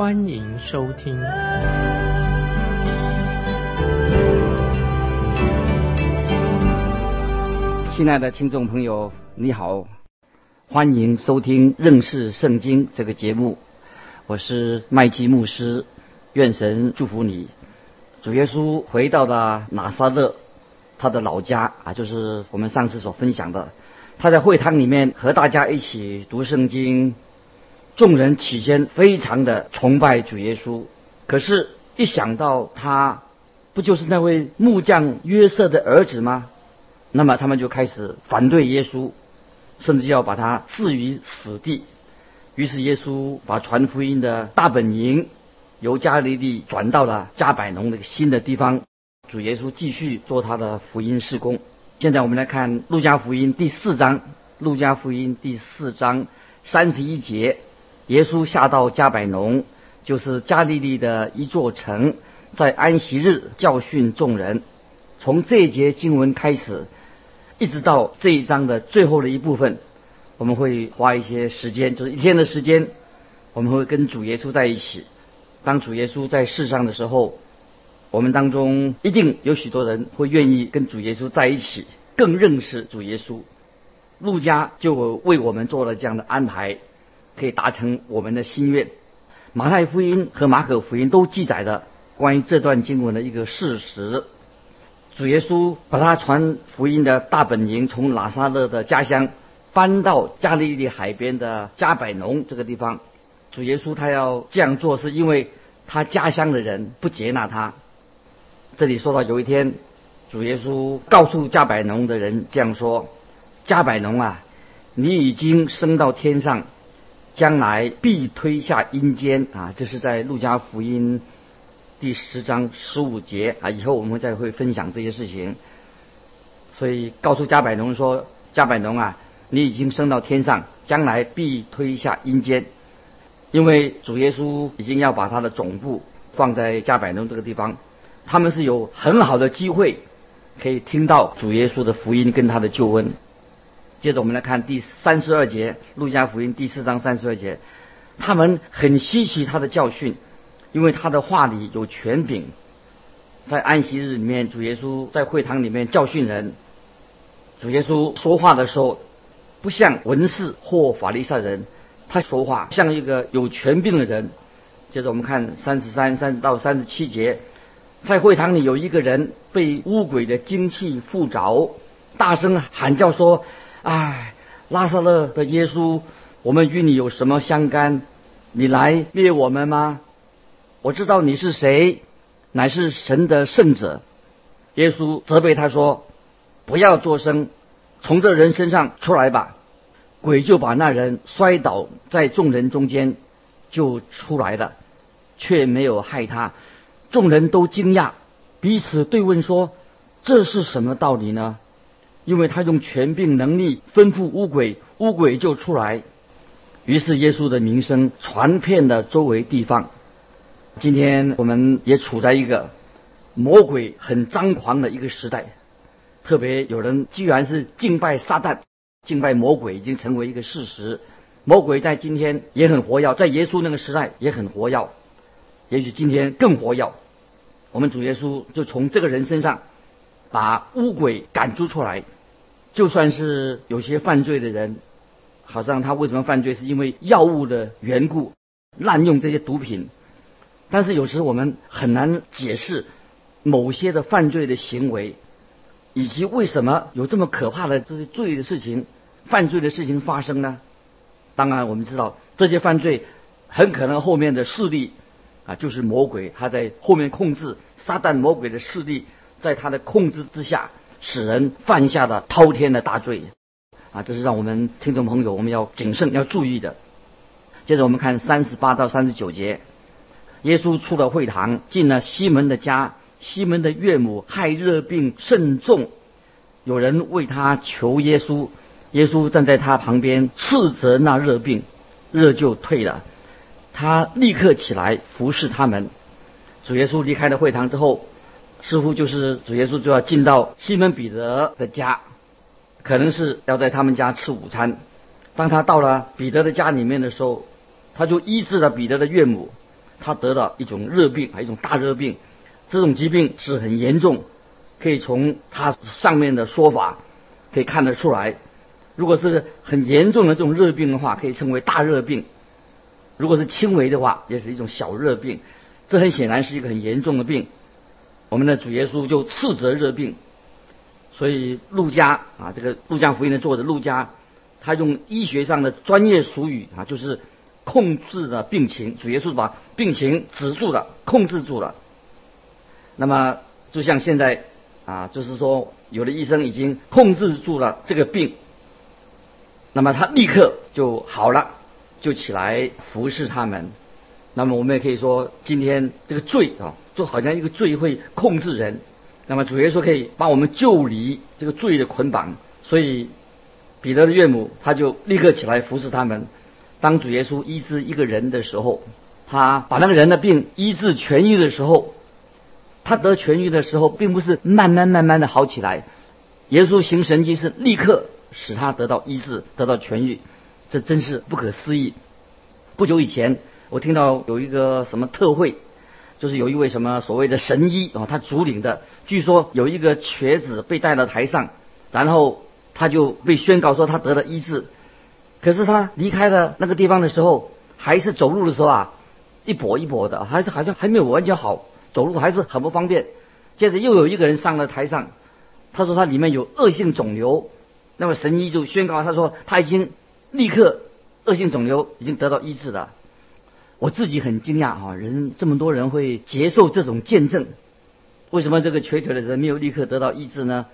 欢迎收听。亲爱的听众朋友，你好，欢迎收听认识圣经这个节目，我是麦基牧师，愿神祝福你。主耶稣回到了拿撒勒。他的老家啊，就是我们上次所分享的。他在会堂里面和大家一起读圣经，众人起先非常的崇拜主耶稣，可是，一想到他不就是那位木匠约瑟的儿子吗？那么他们就开始反对耶稣，甚至要把他置于死地。于是耶稣把传福音的大本营由加利利转到了加百农那个新的地方。主耶稣继续做他的福音事工。现在我们来看《路加福音》第四章，《路加福音》第四章三十一节，耶稣下到加百农，就是加利利的一座城，在安息日教训众人。从这一节经文开始，一直到这一章的最后的一部分，我们会花一些时间，就是一天的时间，我们会跟主耶稣在一起。当主耶稣在世上的时候。我们当中一定有许多人会愿意跟主耶稣在一起，更认识主耶稣。路加就为我们做了这样的安排，可以达成我们的心愿。马太福音和马可福音都记载的关于这段经文的一个事实：主耶稣把他传福音的大本营从拿撒勒的家乡搬到加利利海边的加百农这个地方。主耶稣他要这样做，是因为他家乡的人不接纳他。这里说到有一天，主耶稣告诉加百农的人这样说：“加百农啊，你已经升到天上，将来必推下阴间啊！”这是在路加福音第十章十五节啊。以后我们再会分享这些事情。所以告诉加百农说：“加百农啊，你已经升到天上，将来必推下阴间，因为主耶稣已经要把他的总部放在加百农这个地方。”他们是有很好的机会，可以听到主耶稣的福音跟他的救恩。接着我们来看第三十二节，路加福音第四章三十二节，他们很稀奇他的教训，因为他的话里有权柄。在安息日里面，主耶稣在会堂里面教训人。主耶稣说话的时候，不像文士或法利赛人，他说话像一个有权柄的人。接着我们看三十三三到三十七节。在会堂里有一个人被巫鬼的精气附着，大声喊叫说：“唉，拉萨勒的耶稣，我们与你有什么相干？你来灭我们吗？我知道你是谁，乃是神的圣者。”耶稣责备他说：“不要作声，从这人身上出来吧。”鬼就把那人摔倒在众人中间，就出来了，却没有害他。众人都惊讶，彼此对问说：“这是什么道理呢？”因为他用权柄能力吩咐乌鬼，乌鬼就出来。于是耶稣的名声传遍了周围地方。今天我们也处在一个魔鬼很张狂的一个时代，特别有人居然是敬拜撒旦、敬拜魔鬼，已经成为一个事实。魔鬼在今天也很活跃，在耶稣那个时代也很活跃。也许今天更活跃，我们主耶稣就从这个人身上把乌鬼赶逐出来。就算是有些犯罪的人，好像他为什么犯罪，是因为药物的缘故，滥用这些毒品。但是有时我们很难解释某些的犯罪的行为，以及为什么有这么可怕的这些罪的事情、犯罪的事情发生呢？当然，我们知道这些犯罪很可能后面的势力。啊，就是魔鬼，他在后面控制撒旦魔鬼的势力，在他的控制之下，使人犯下了滔天的大罪。啊，这是让我们听众朋友我们要谨慎要注意的。接着我们看三十八到三十九节，耶稣出了会堂，进了西门的家。西门的岳母害热病甚重，有人为他求耶稣，耶稣站在他旁边斥责那热病，热就退了。他立刻起来服侍他们。主耶稣离开了会堂之后，似乎就是主耶稣就要进到西门彼得的家，可能是要在他们家吃午餐。当他到了彼得的家里面的时候，他就医治了彼得的岳母，他得了一种热病，还一种大热病。这种疾病是很严重，可以从他上面的说法可以看得出来。如果是很严重的这种热病的话，可以称为大热病；如果是轻微的话，也是一种小热病。这很显然是一个很严重的病。我们的主耶稣就斥责热病，所以路加啊，这个路加福音的作者路加，他用医学上的专业俗语啊，就是控制了病情。主耶稣把病情止住了，控制住了。那么，就像现在啊，就是说，有的医生已经控制住了这个病，那么他立刻就好了，就起来服侍他们。那么我们也可以说，今天这个罪啊，就好像一个罪会控制人。那么主耶稣可以把我们救离这个罪的捆绑，所以彼得的岳母他就立刻起来服侍他们。当主耶稣医治一个人的时候，他把那个人的病医治痊愈的时候。他得痊愈的时候，并不是慢慢慢慢的好起来。耶稣行神迹是立刻使他得到医治，得到痊愈，这真是不可思议。不久以前，我听到有一个什么特会，就是有一位什么所谓的神医啊，他主领的，据说有一个瘸子被带到台上，然后他就被宣告说他得了医治。可是他离开了那个地方的时候，还是走路的时候啊，一跛一跛的，还是好像还没有完全好。走路还是很不方便。接着又有一个人上了台上，他说他里面有恶性肿瘤，那么神医就宣告他说他已经立刻恶性肿瘤已经得到医治了。我自己很惊讶啊，人这么多人会接受这种见证，为什么这个瘸腿的人没有立刻得到医治呢？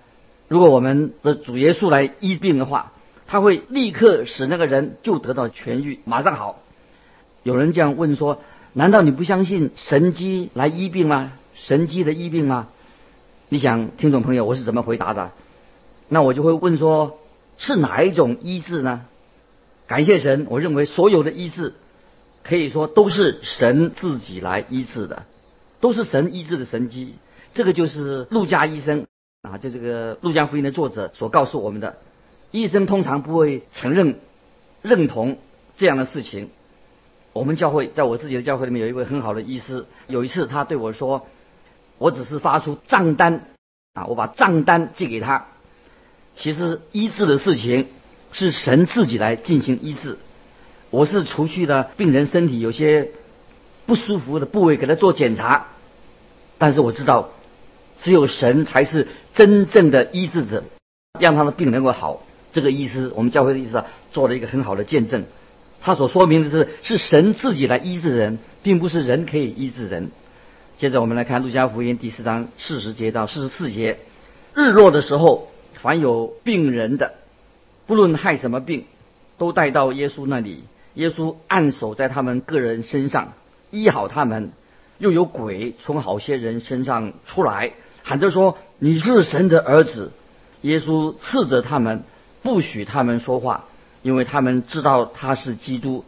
如果我们的主耶稣来医病的话，他会立刻使那个人就得到痊愈，马上好。有人这样问说。难道你不相信神机来医病吗？神机的医病吗？你想，听众朋友，我是怎么回答的？那我就会问说，是哪一种医治呢？感谢神，我认为所有的医治，可以说都是神自己来医治的，都是神医治的神机。这个就是陆家医生啊，就这个陆家福音的作者所告诉我们的。医生通常不会承认、认同这样的事情。我们教会在我自己的教会里面有一位很好的医师。有一次他对我说：“我只是发出账单啊，我把账单寄给他。其实医治的事情是神自己来进行医治。我是除去了病人身体有些不舒服的部位给他做检查，但是我知道只有神才是真正的医治者，让他的病能够好。这个医师，我们教会的医师啊做了一个很好的见证。”他所说明的是，是神自己来医治人，并不是人可以医治人。接着我们来看《路加福音》第四章四十节到四十四节：日落的时候，凡有病人的，不论害什么病，都带到耶稣那里。耶稣按手在他们个人身上，医好他们。又有鬼从好些人身上出来，喊着说：“你是神的儿子。”耶稣斥责他们，不许他们说话。因为他们知道他是基督。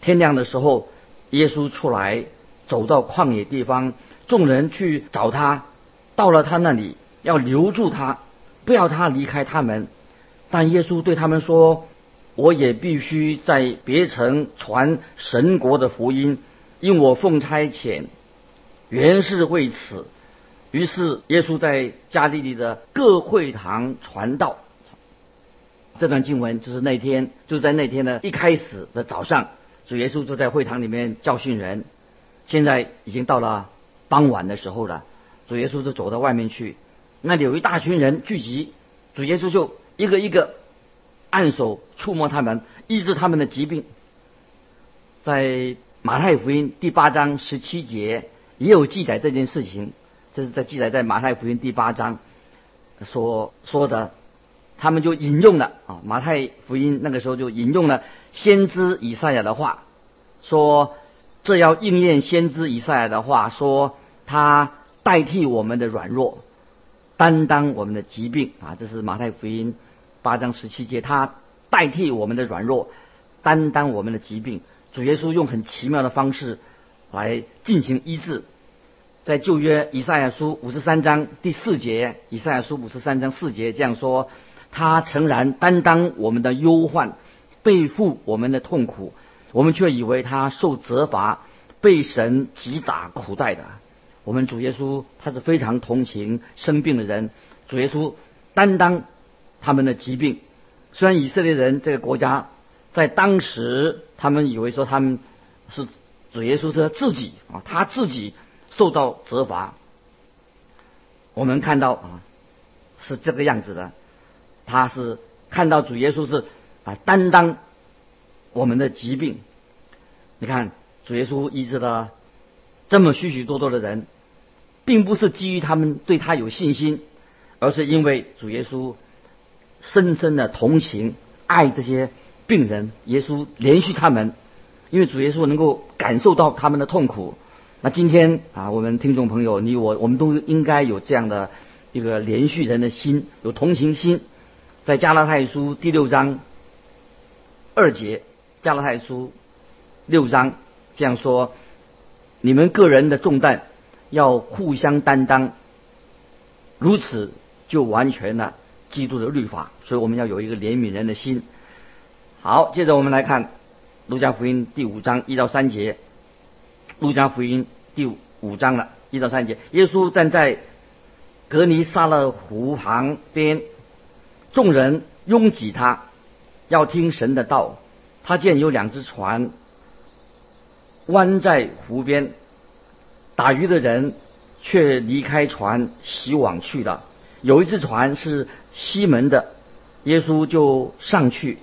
天亮的时候，耶稣出来，走到旷野地方，众人去找他，到了他那里，要留住他，不要他离开他们。但耶稣对他们说：“我也必须在别城传神国的福音，因我奉差遣，原是为此。”于是耶稣在加利利的各会堂传道。这段经文就是那天，就在那天的一开始的早上，主耶稣就在会堂里面教训人。现在已经到了傍晚的时候了，主耶稣就走到外面去，那里有一大群人聚集，主耶稣就一个一个按手触摸他们，医治他们的疾病。在马太福音第八章十七节也有记载这件事情，这是在记载在马太福音第八章所说的。他们就引用了啊，马太福音那个时候就引用了先知以赛亚的话，说这要应验先知以赛亚的话，说他代替我们的软弱，担当我们的疾病啊。这是马太福音八章十七节，他代替我们的软弱，担当我们的疾病。主耶稣用很奇妙的方式来进行医治。在旧约以赛亚书五十三章第四节，以赛亚书五十三章四节这样说：他诚然担当我们的忧患，背负我们的痛苦，我们却以为他受责罚，被神击打苦待的。我们主耶稣他是非常同情生病的人，主耶稣担当他们的疾病。虽然以色列人这个国家在当时，他们以为说他们是主耶稣是他自己啊，他自己。受到责罚，我们看到啊，是这个样子的。他是看到主耶稣是啊担当我们的疾病。你看主耶稣医治了这么许许多多的人，并不是基于他们对他有信心，而是因为主耶稣深深的同情爱这些病人。耶稣连续他们，因为主耶稣能够感受到他们的痛苦。那今天啊，我们听众朋友，你我我们都应该有这样的一个连续人的心，有同情心。在加拉太书第六章二节，加拉太书六章这样说：你们个人的重担要互相担当，如此就完全了基督的律法。所以我们要有一个怜悯人的心。好，接着我们来看路加福音第五章一到三节。路加福音第五章了，一到三节，耶稣站在格尼撒勒湖旁边，众人拥挤他，要听神的道。他见有两只船弯在湖边，打鱼的人却离开船洗网去了。有一只船是西门的，耶稣就上去，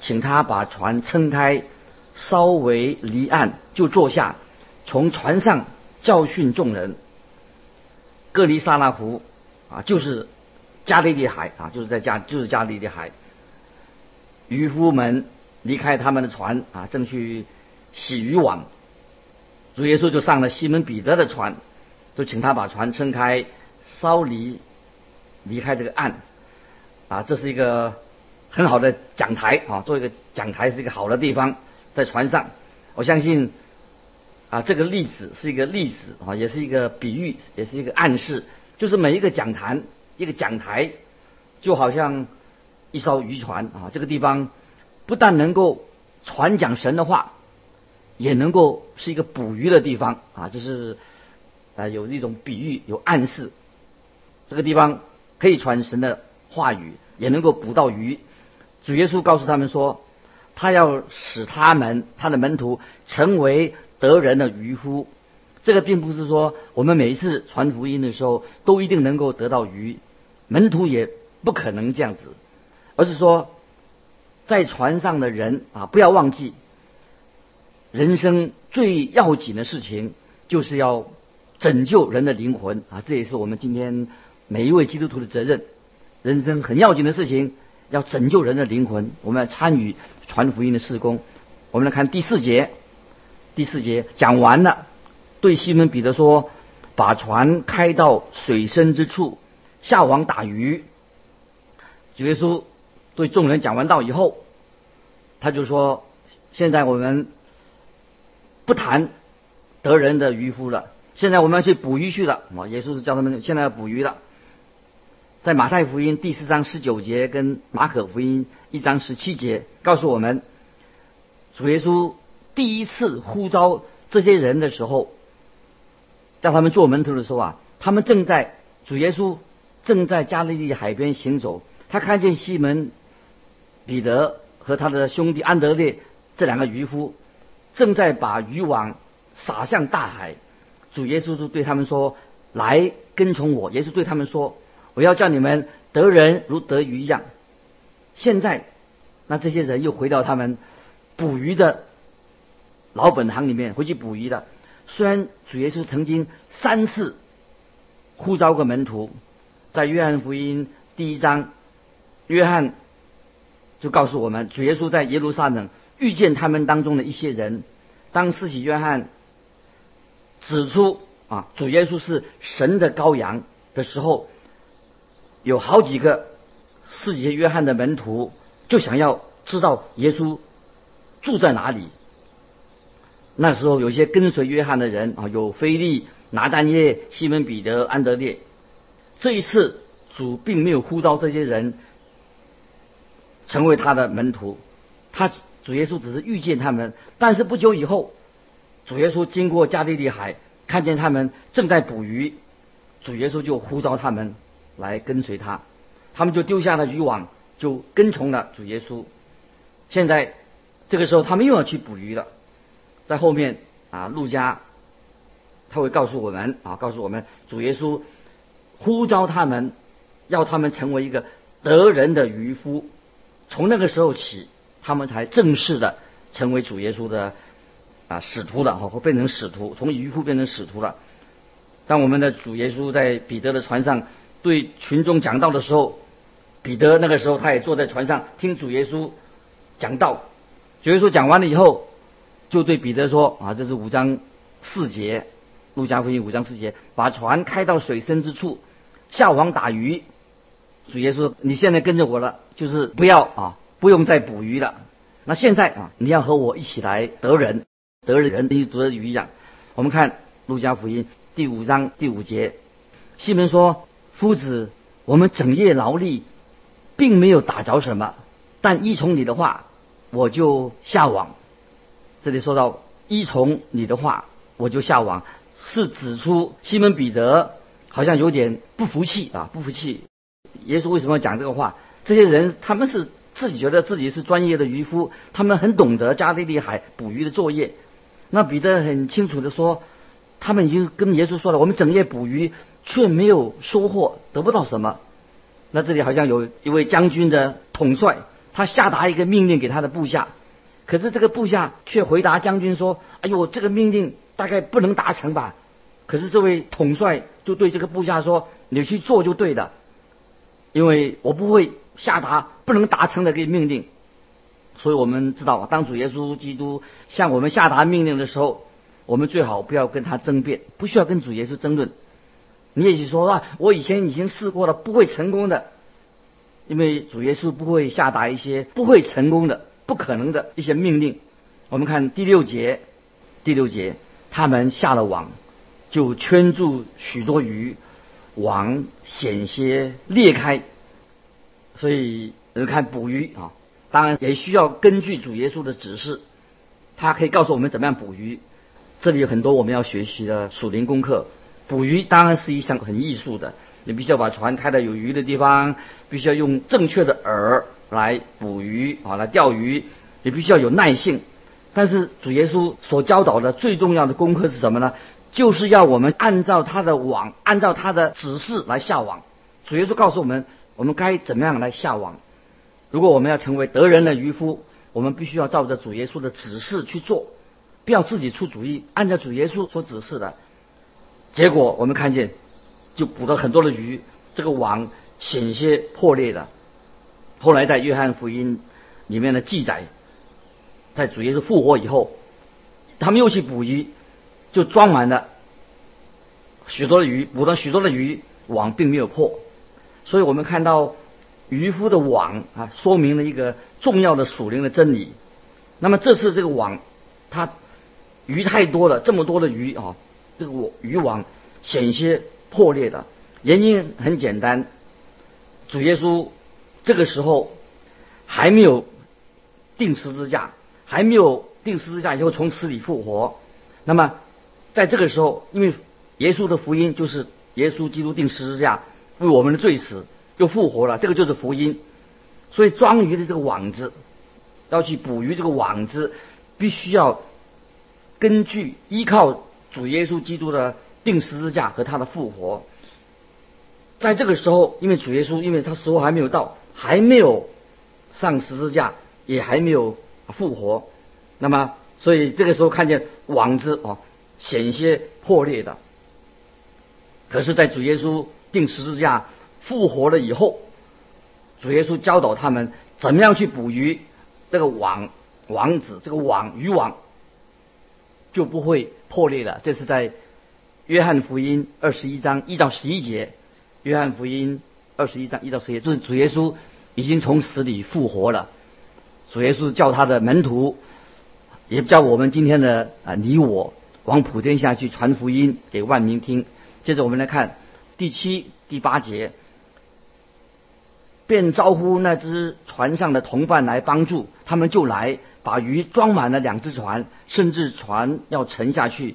请他把船撑开，稍微离岸，就坐下。从船上教训众人。格尼萨拉湖啊，就是加利利海啊，就是在加就是加利利海。渔夫们离开他们的船啊，正去洗渔网。主耶稣就上了西门彼得的船，就请他把船撑开，稍离离开这个岸。啊，这是一个很好的讲台啊，做一个讲台是一个好的地方，在船上，我相信。啊，这个例子是一个例子啊，也是一个比喻，也是一个暗示。就是每一个讲坛、一个讲台，就好像一艘渔船啊。这个地方不但能够传讲神的话，也能够是一个捕鱼的地方啊。就是啊，有一种比喻，有暗示。这个地方可以传神的话语，也能够捕到鱼。主耶稣告诉他们说，他要使他们他的门徒成为。得人的渔夫，这个并不是说我们每一次传福音的时候都一定能够得到鱼，门徒也不可能这样子，而是说，在船上的人啊，不要忘记，人生最要紧的事情就是要拯救人的灵魂啊，这也是我们今天每一位基督徒的责任。人生很要紧的事情，要拯救人的灵魂，我们要参与传福音的事工。我们来看第四节。第四节讲完了，对西门彼得说：“把船开到水深之处，下网打鱼。”主耶稣对众人讲完道以后，他就说：“现在我们不谈得人的渔夫了，现在我们要去捕鱼去了。”啊，耶稣是叫他们现在要捕鱼了。在马太福音第四章十九节跟马可福音一章十七节告诉我们，主耶稣。第一次呼召这些人的时候，叫他们做门徒的时候啊，他们正在主耶稣正在加利利海边行走，他看见西门彼得和他的兄弟安德烈这两个渔夫正在把渔网撒向大海，主耶稣就对他们说：“来跟从我。”耶稣对他们说：“我要叫你们得人如得鱼一样。”现在，那这些人又回到他们捕鱼的。老本行里面回去捕鱼的，虽然主耶稣曾经三次呼召过门徒，在约翰福音第一章，约翰就告诉我们，主耶稣在耶路撒冷遇见他们当中的一些人。当四喜约翰指出啊，主耶稣是神的羔羊的时候，有好几个世界约翰的门徒就想要知道耶稣住在哪里。那时候有些跟随约翰的人啊，有菲利、拿丹耶、西门彼得、安德烈。这一次主并没有呼召这些人成为他的门徒，他主耶稣只是遇见他们。但是不久以后，主耶稣经过加利利海，看见他们正在捕鱼，主耶稣就呼召他们来跟随他，他们就丢下了渔网，就跟从了主耶稣。现在这个时候，他们又要去捕鱼了。在后面啊，路加他会告诉我们啊，告诉我们主耶稣呼召他们，要他们成为一个得人的渔夫。从那个时候起，他们才正式的成为主耶稣的啊使徒了，或变成使徒，从渔夫变成使徒了。当我们的主耶稣在彼得的船上对群众讲道的时候，彼得那个时候他也坐在船上听主耶稣讲道。主耶稣讲完了以后。就对彼得说：“啊，这是五章四节，路加福音五章四节，把船开到水深之处，下网打鱼。主耶稣，你现在跟着我了，就是不要啊，不用再捕鱼了。那现在啊，你要和我一起来得人，得人等于得鱼一样。我们看路加福音第五章第五节，西门说：夫子，我们整夜劳力，并没有打着什么，但依从你的话，我就下网。”这里说到依从你的话，我就下网，是指出西门彼得好像有点不服气啊，不服气。耶稣为什么要讲这个话？这些人他们是自己觉得自己是专业的渔夫，他们很懂得加利利海捕鱼的作业。那彼得很清楚的说，他们已经跟耶稣说了，我们整夜捕鱼却没有收获，得不到什么。那这里好像有一位将军的统帅，他下达一个命令给他的部下。可是这个部下却回答将军说：“哎呦，这个命令大概不能达成吧？”可是这位统帅就对这个部下说：“你去做就对了，因为我不会下达不能达成的这个命令。”所以我们知道，当主耶稣基督向我们下达命令的时候，我们最好不要跟他争辩，不需要跟主耶稣争论。你也许说啊，我以前已经试过了，不会成功的，因为主耶稣不会下达一些不会成功的。不可能的一些命令，我们看第六节，第六节，他们下了网，就圈住许多鱼，网险些裂开。所以，人看捕鱼啊，当然也需要根据主耶稣的指示，他可以告诉我们怎么样捕鱼。这里有很多我们要学习的属灵功课。捕鱼当然是一项很艺术的，你必须要把船开到有鱼的地方，必须要用正确的饵。来捕鱼啊，来钓鱼，你必须要有耐性。但是主耶稣所教导的最重要的功课是什么呢？就是要我们按照他的网，按照他的指示来下网。主耶稣告诉我们，我们该怎么样来下网。如果我们要成为得人的渔夫，我们必须要照着主耶稣的指示去做，不要自己出主意，按照主耶稣所指示的。结果我们看见，就捕了很多的鱼，这个网险些破裂了。后来在约翰福音里面的记载，在主耶稣复活以后，他们又去捕鱼，就装满了许多的鱼，捕到许多的鱼，网并没有破。所以我们看到渔夫的网啊，说明了一个重要的属灵的真理。那么这次这个网，它鱼太多了，这么多的鱼啊，这个渔网险些破裂的原因很简单，主耶稣。这个时候还没有定十字架，还没有定十字架以后从死里复活。那么在这个时候，因为耶稣的福音就是耶稣基督定十字架为我们的罪死又复活了，这个就是福音。所以装鱼的这个网子要去捕鱼，这个网子必须要根据依靠主耶稣基督的定十字架和他的复活。在这个时候，因为主耶稣因为他时候还没有到。还没有上十字架，也还没有复活，那么所以这个时候看见网子啊险些破裂的。可是，在主耶稣定十字架复活了以后，主耶稣教导他们怎么样去捕鱼，这个网网子这个网渔网就不会破裂了。这是在约翰福音二十一章一到十一节，约翰福音二十一章一到十一节，就是主耶稣已经从死里复活了。主耶稣叫他的门徒，也叫我们今天的啊你我，往普天下去传福音给万民听。接着我们来看第七、第八节，便招呼那只船上的同伴来帮助，他们就来把鱼装满了两只船，甚至船要沉下去。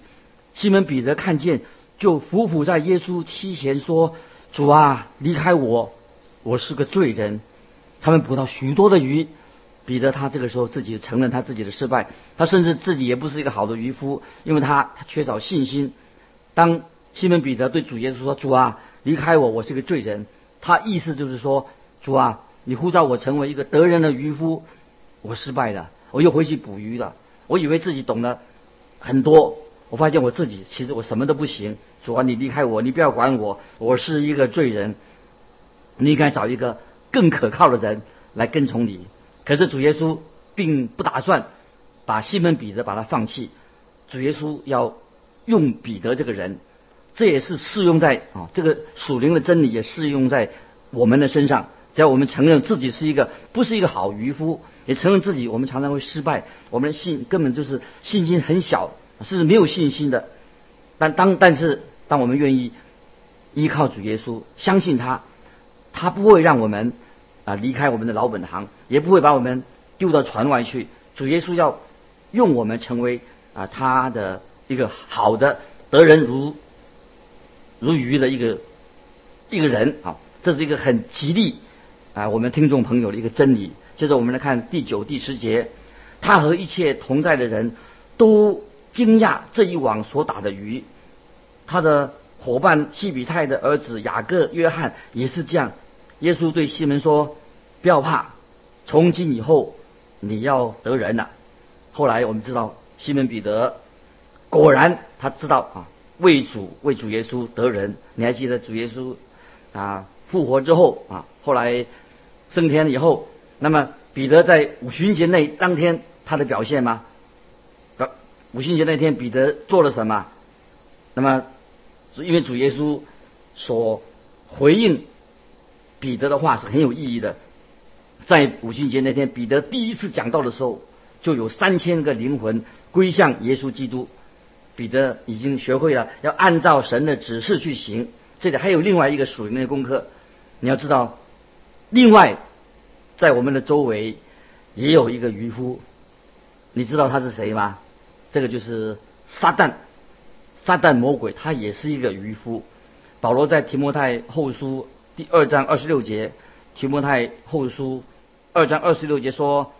西门彼得看见，就伏伏在耶稣膝前说：“主啊，离开我，我是个罪人。”他们捕到许多的鱼。彼得他这个时候自己承认他自己的失败，他甚至自己也不是一个好的渔夫，因为他他缺少信心。当西门彼得对主耶稣说：“主啊，离开我，我是个罪人。”他意思就是说：“主啊，你呼召我成为一个得人的渔夫，我失败了，我又回去捕鱼了。我以为自己懂得很多。”我发现我自己其实我什么都不行，主啊，你离开我，你不要管我，我是一个罪人，你应该找一个更可靠的人来跟从你。可是主耶稣并不打算把西门彼得把他放弃，主耶稣要用彼得这个人，这也是适用在啊这个属灵的真理也适用在我们的身上。只要我们承认自己是一个不是一个好渔夫，也承认自己我们常常会失败，我们的信根本就是信心很小。是没有信心的，但当但是当我们愿意依靠主耶稣，相信他，他不会让我们啊离开我们的老本行，也不会把我们丢到船外去。主耶稣要用我们成为啊他的一个好的得人如如鱼的一个一个人啊，这是一个很吉利啊我们听众朋友的一个真理。接着我们来看第九、第十节，他和一切同在的人都。惊讶这一网所打的鱼，他的伙伴西比泰的儿子雅各、约翰也是这样。耶稣对西门说：“不要怕，从今以后你要得人了。”后来我们知道西门彼得果然他知道啊，为主为主耶稣得人。你还记得主耶稣啊复活之后啊，后来升天以后，那么彼得在五旬节内当天他的表现吗？五旬节那天，彼得做了什么？那么，因为主耶稣所回应彼得的话是很有意义的。在五旬节那天，彼得第一次讲道的时候，就有三千个灵魂归向耶稣基督。彼得已经学会了要按照神的指示去行。这里还有另外一个属灵的功课，你要知道，另外在我们的周围也有一个渔夫，你知道他是谁吗？这个就是撒旦，撒旦魔鬼，他也是一个渔夫。保罗在提摩太后书第二章二十六节，提摩太后书二章二十六节说，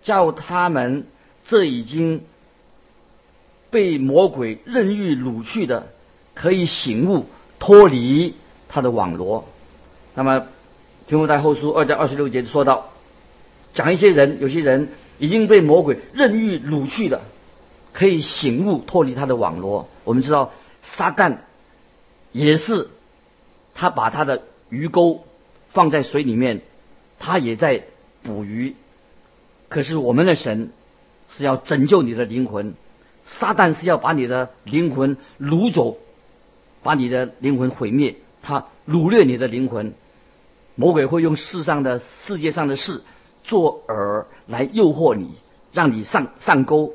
叫他们这已经被魔鬼任意掳去的，可以醒悟脱离他的网罗。那么提摩太后书二章二十六节说到，讲一些人，有些人已经被魔鬼任意掳去的。可以醒悟脱离他的网罗。我们知道，撒旦也是他把他的鱼钩放在水里面，他也在捕鱼。可是我们的神是要拯救你的灵魂，撒旦是要把你的灵魂掳走，把你的灵魂毁灭。他掳掠你的灵魂，魔鬼会用世上的世界上的事做饵来诱惑你，让你上上钩。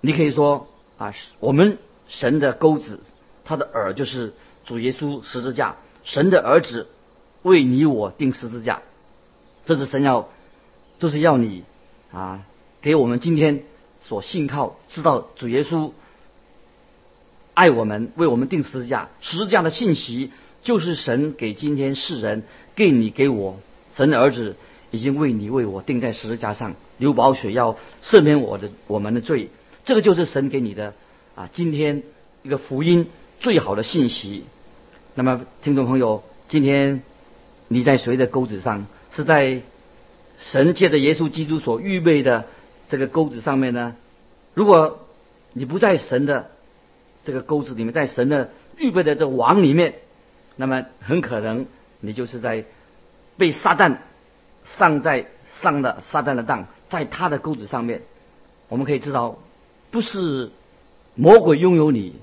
你可以说啊，我们神的钩子，他的饵就是主耶稣十字架，神的儿子为你我定十字架，这是神要，就是要你啊，给我们今天所信靠，知道主耶稣爱我们，为我们定十字架，十字架的信息就是神给今天世人，给你给我，神的儿子已经为你为我定在十字架上，流宝血要赦免我的我们的罪。这个就是神给你的啊，今天一个福音最好的信息。那么，听众朋友，今天你在谁的钩子上？是在神借着耶稣基督所预备的这个钩子上面呢？如果你不在神的这个钩子里面，在神的预备的这网里面，那么很可能你就是在被撒旦上在上的撒旦的当，在他的钩子上面。我们可以知道。不是魔鬼拥有你，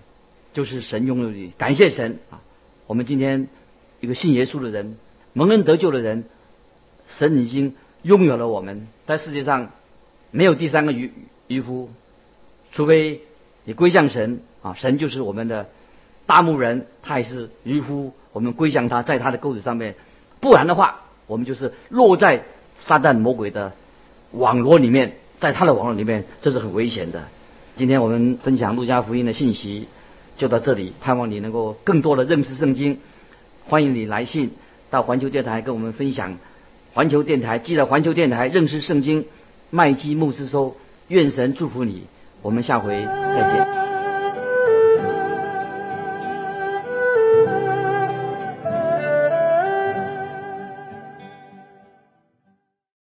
就是神拥有你，感谢神啊！我们今天一个信耶稣的人，蒙恩得救的人，神已经拥有了我们。在世界上没有第三个渔渔夫，除非你归向神啊，神就是我们的大牧人，他也是渔夫，我们归向他，在他的钩子上面。不然的话，我们就是落在撒旦魔鬼的网络里面，在他的网络里面，这是很危险的。今天我们分享路加福音的信息。就到这里，盼望你能够更多的认识圣经。欢迎你来信到环球电台跟我们分享。环球电台记得环球电台认识圣经，麦基牧师说，愿神祝福你。我们下回再见。